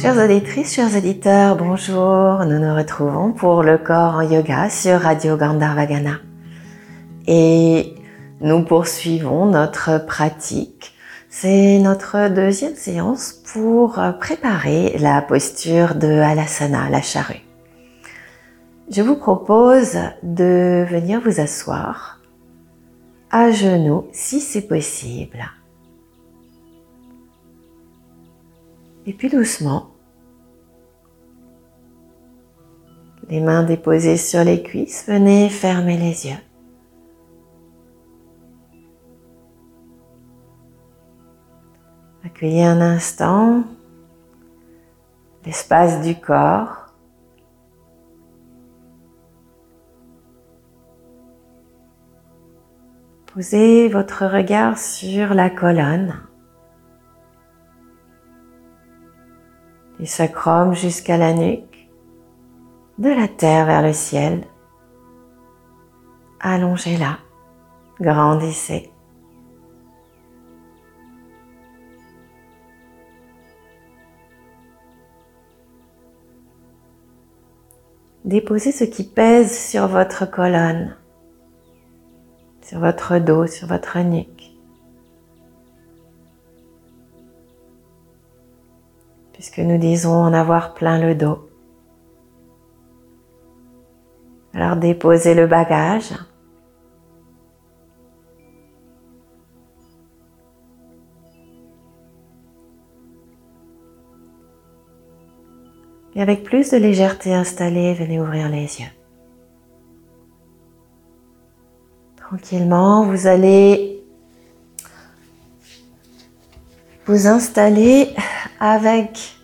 Chères auditrices, chers auditeurs, bonjour. Nous nous retrouvons pour le corps en yoga sur Radio Gandharvagana. Et nous poursuivons notre pratique. C'est notre deuxième séance pour préparer la posture de Alasana, la charrue. Je vous propose de venir vous asseoir à genoux si c'est possible. Et puis doucement, les mains déposées sur les cuisses, venez fermer les yeux. Accueillez un instant l'espace du corps. Posez votre regard sur la colonne. du sacrum jusqu'à la nuque, de la terre vers le ciel. Allongez-la, grandissez. Déposez ce qui pèse sur votre colonne, sur votre dos, sur votre nuque. puisque nous disons en avoir plein le dos. Alors déposez le bagage. Et avec plus de légèreté installée, venez ouvrir les yeux. Tranquillement, vous allez vous installer avec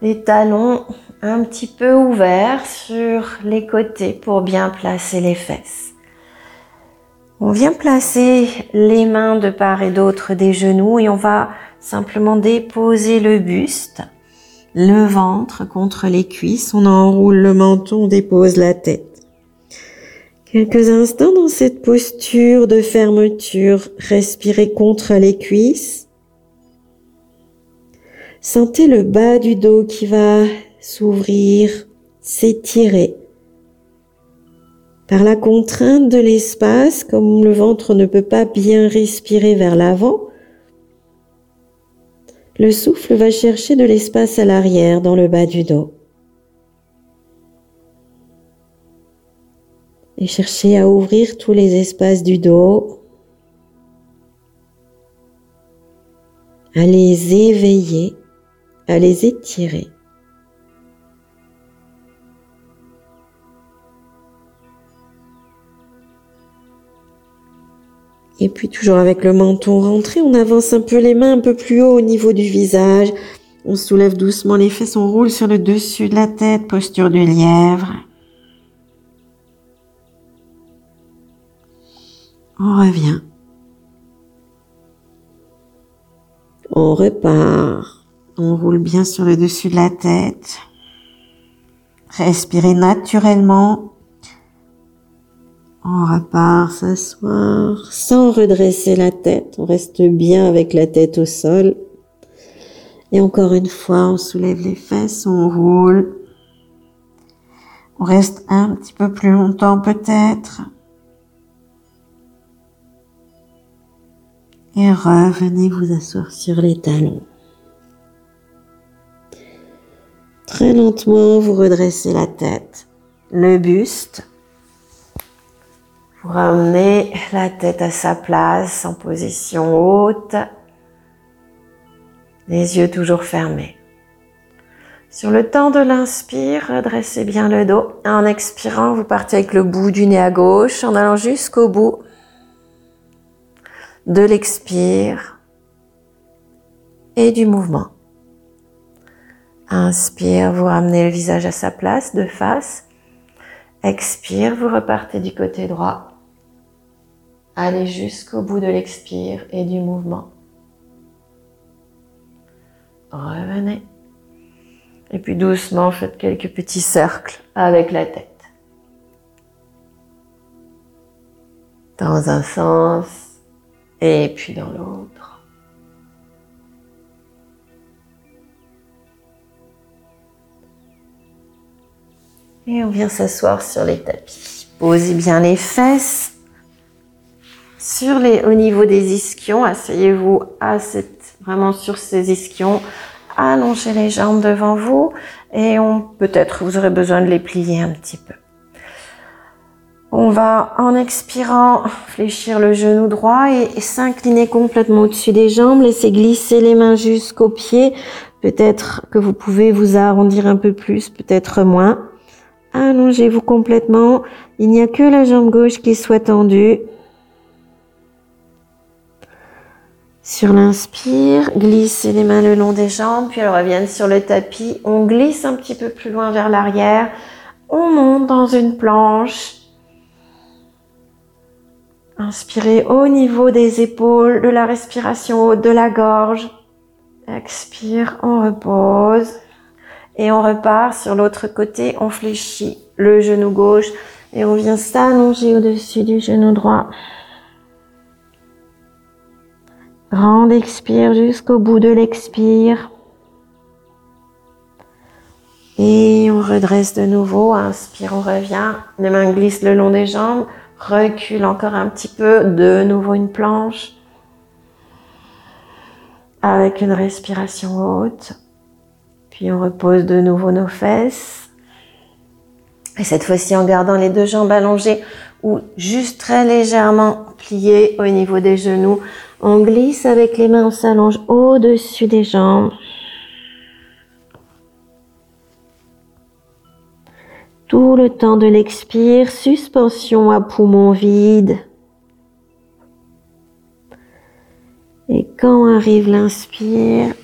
les talons un petit peu ouverts sur les côtés pour bien placer les fesses. On vient placer les mains de part et d'autre des genoux et on va simplement déposer le buste, le ventre contre les cuisses. On enroule le menton, on dépose la tête. Quelques instants dans cette posture de fermeture, respirez contre les cuisses. Sentez le bas du dos qui va s'ouvrir, s'étirer. Par la contrainte de l'espace, comme le ventre ne peut pas bien respirer vers l'avant, le souffle va chercher de l'espace à l'arrière dans le bas du dos. Et chercher à ouvrir tous les espaces du dos, à les éveiller à les étirer. Et puis toujours avec le menton rentré, on avance un peu les mains un peu plus haut au niveau du visage. On soulève doucement les fesses, on roule sur le dessus de la tête, posture du lièvre. On revient. On repart. On roule bien sur le dessus de la tête. Respirez naturellement. On repart s'asseoir sans redresser la tête. On reste bien avec la tête au sol. Et encore une fois, on soulève les fesses, on roule. On reste un petit peu plus longtemps peut-être. Et revenez vous asseoir sur les talons. Très lentement, vous redressez la tête, le buste. Vous ramenez la tête à sa place en position haute, les yeux toujours fermés. Sur le temps de l'inspire, redressez bien le dos. En expirant, vous partez avec le bout du nez à gauche en allant jusqu'au bout de l'expire et du mouvement. Inspire, vous ramenez le visage à sa place, de face. Expire, vous repartez du côté droit. Allez jusqu'au bout de l'expire et du mouvement. Revenez. Et puis doucement, faites quelques petits cercles avec la tête. Dans un sens et puis dans l'autre. Et on vient s'asseoir sur les tapis. Posez bien les fesses sur les, au niveau des ischions. Asseyez-vous à cette, vraiment sur ces ischions. Allongez les jambes devant vous et on peut-être vous aurez besoin de les plier un petit peu. On va, en expirant, fléchir le genou droit et, s'incliner complètement au-dessus des jambes. Laissez glisser les mains jusqu'aux pieds. Peut-être que vous pouvez vous arrondir un peu plus, peut-être moins. Allongez-vous complètement. Il n'y a que la jambe gauche qui soit tendue. Sur l'inspire, glissez les mains le long des jambes, puis elles reviennent sur le tapis. On glisse un petit peu plus loin vers l'arrière. On monte dans une planche. Inspirez au niveau des épaules, de la respiration haute de la gorge. Expire, on repose. Et on repart sur l'autre côté, on fléchit le genou gauche et on vient s'allonger au-dessus du genou droit. Grande expire jusqu'au bout de l'expire. Et on redresse de nouveau. Inspire, on revient. Les mains glissent le long des jambes. Recule encore un petit peu. De nouveau une planche. Avec une respiration haute. Puis on repose de nouveau nos fesses. Et cette fois-ci en gardant les deux jambes allongées ou juste très légèrement pliées au niveau des genoux. On glisse avec les mains, on s'allonge au-dessus des jambes. Tout le temps de l'expire, suspension à poumon vide. Et quand arrive l'inspire,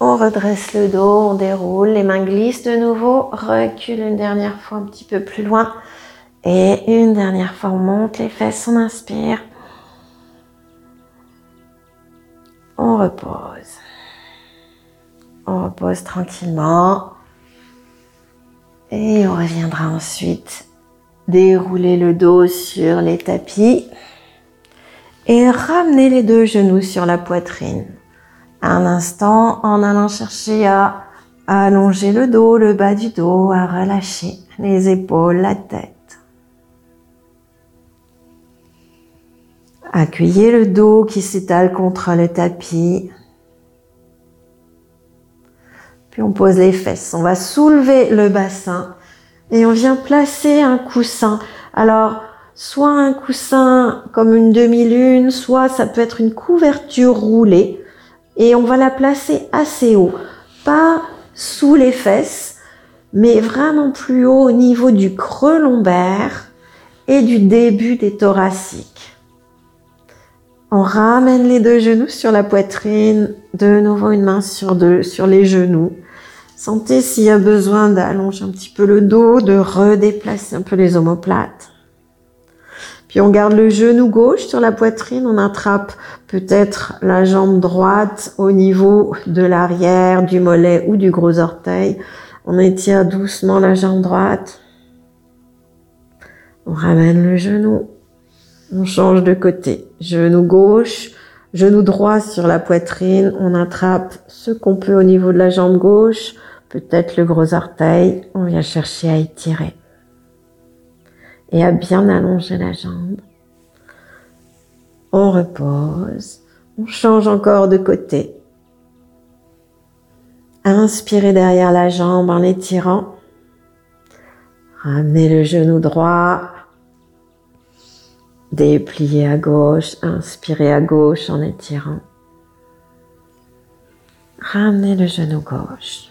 on redresse le dos, on déroule, les mains glissent de nouveau, recule une dernière fois un petit peu plus loin. Et une dernière fois, on monte les fesses, on inspire. Repose. On repose tranquillement. Et on reviendra ensuite dérouler le dos sur les tapis et ramener les deux genoux sur la poitrine. Un instant en allant chercher à allonger le dos, le bas du dos, à relâcher les épaules, la tête. Accueillez le dos qui s'étale contre le tapis. Puis on pose les fesses. On va soulever le bassin et on vient placer un coussin. Alors, soit un coussin comme une demi-lune, soit ça peut être une couverture roulée. Et on va la placer assez haut. Pas sous les fesses, mais vraiment plus haut au niveau du creux lombaire et du début des thoraciques. On ramène les deux genoux sur la poitrine, de nouveau une main sur deux, sur les genoux. Sentez s'il y a besoin d'allonger un petit peu le dos, de redéplacer un peu les omoplates. Puis on garde le genou gauche sur la poitrine, on attrape peut-être la jambe droite au niveau de l'arrière, du mollet ou du gros orteil. On étire doucement la jambe droite. On ramène le genou. On change de côté. Genou gauche, genou droit sur la poitrine. On attrape ce qu'on peut au niveau de la jambe gauche peut-être le gros orteil, on vient chercher à étirer et à bien allonger la jambe. On repose, on change encore de côté. Inspirez derrière la jambe en l'étirant. Ramenez le genou droit. Dépliez à gauche, inspirez à gauche en étirant. Ramenez le genou gauche.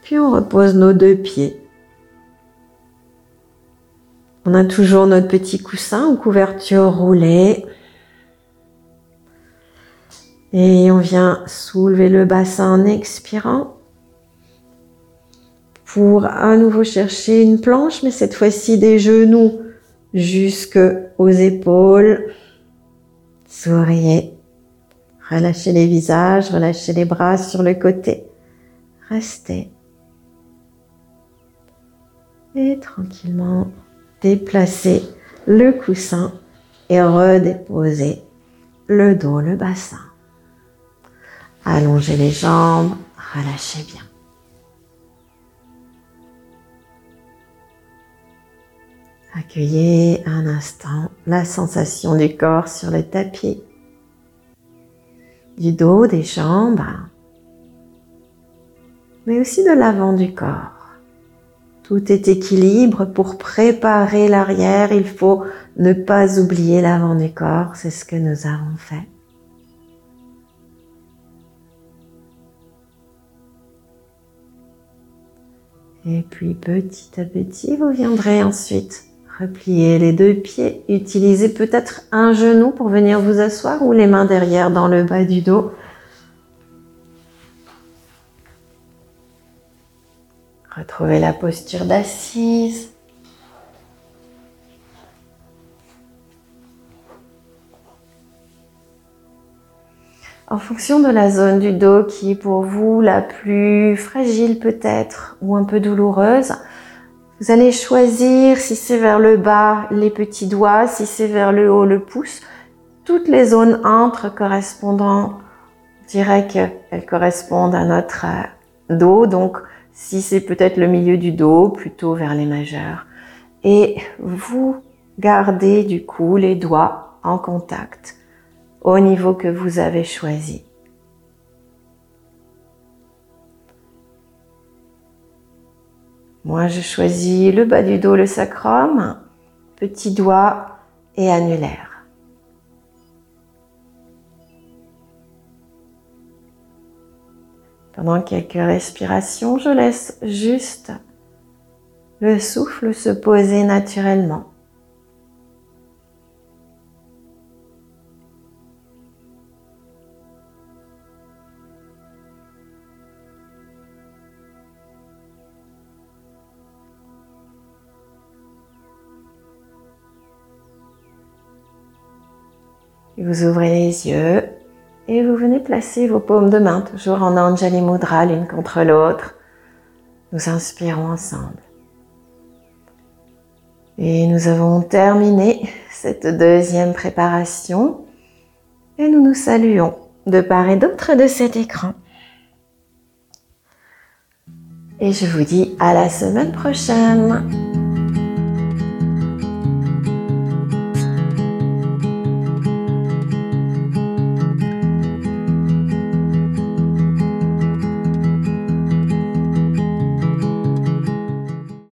Puis on repose nos deux pieds. On a toujours notre petit coussin ou couverture roulée. Et on vient soulever le bassin en expirant pour à nouveau chercher une planche, mais cette fois-ci des genoux jusqu'aux épaules. Souriez. Relâchez les visages, relâchez les bras sur le côté. Restez et tranquillement déplacer le coussin et redéposer le dos, le bassin. Allongez les jambes, relâchez bien. Accueillez un instant la sensation du corps sur le tapis, du dos, des jambes, mais aussi de l'avant du corps. Tout est équilibre. Pour préparer l'arrière, il faut ne pas oublier l'avant du corps. C'est ce que nous avons fait. Et puis petit à petit, vous viendrez ensuite replier les deux pieds. Utilisez peut-être un genou pour venir vous asseoir ou les mains derrière dans le bas du dos. Retrouvez la posture d'assise. En fonction de la zone du dos qui est pour vous la plus fragile peut-être ou un peu douloureuse, vous allez choisir si c'est vers le bas les petits doigts, si c'est vers le haut le pouce. Toutes les zones entre correspondant, je dirais qu'elles correspondent à notre euh, dos. Donc si c'est peut-être le milieu du dos, plutôt vers les majeurs. Et vous gardez du coup les doigts en contact au niveau que vous avez choisi. Moi, je choisis le bas du dos, le sacrum, petit doigt et annulaire. Pendant quelques respirations, je laisse juste le souffle se poser naturellement. Vous ouvrez les yeux et vous venez placer vos paumes de main toujours en Anjali Mudra l'une contre l'autre. Nous inspirons ensemble. Et nous avons terminé cette deuxième préparation et nous nous saluons de part et d'autre de cet écran. Et je vous dis à la semaine prochaine.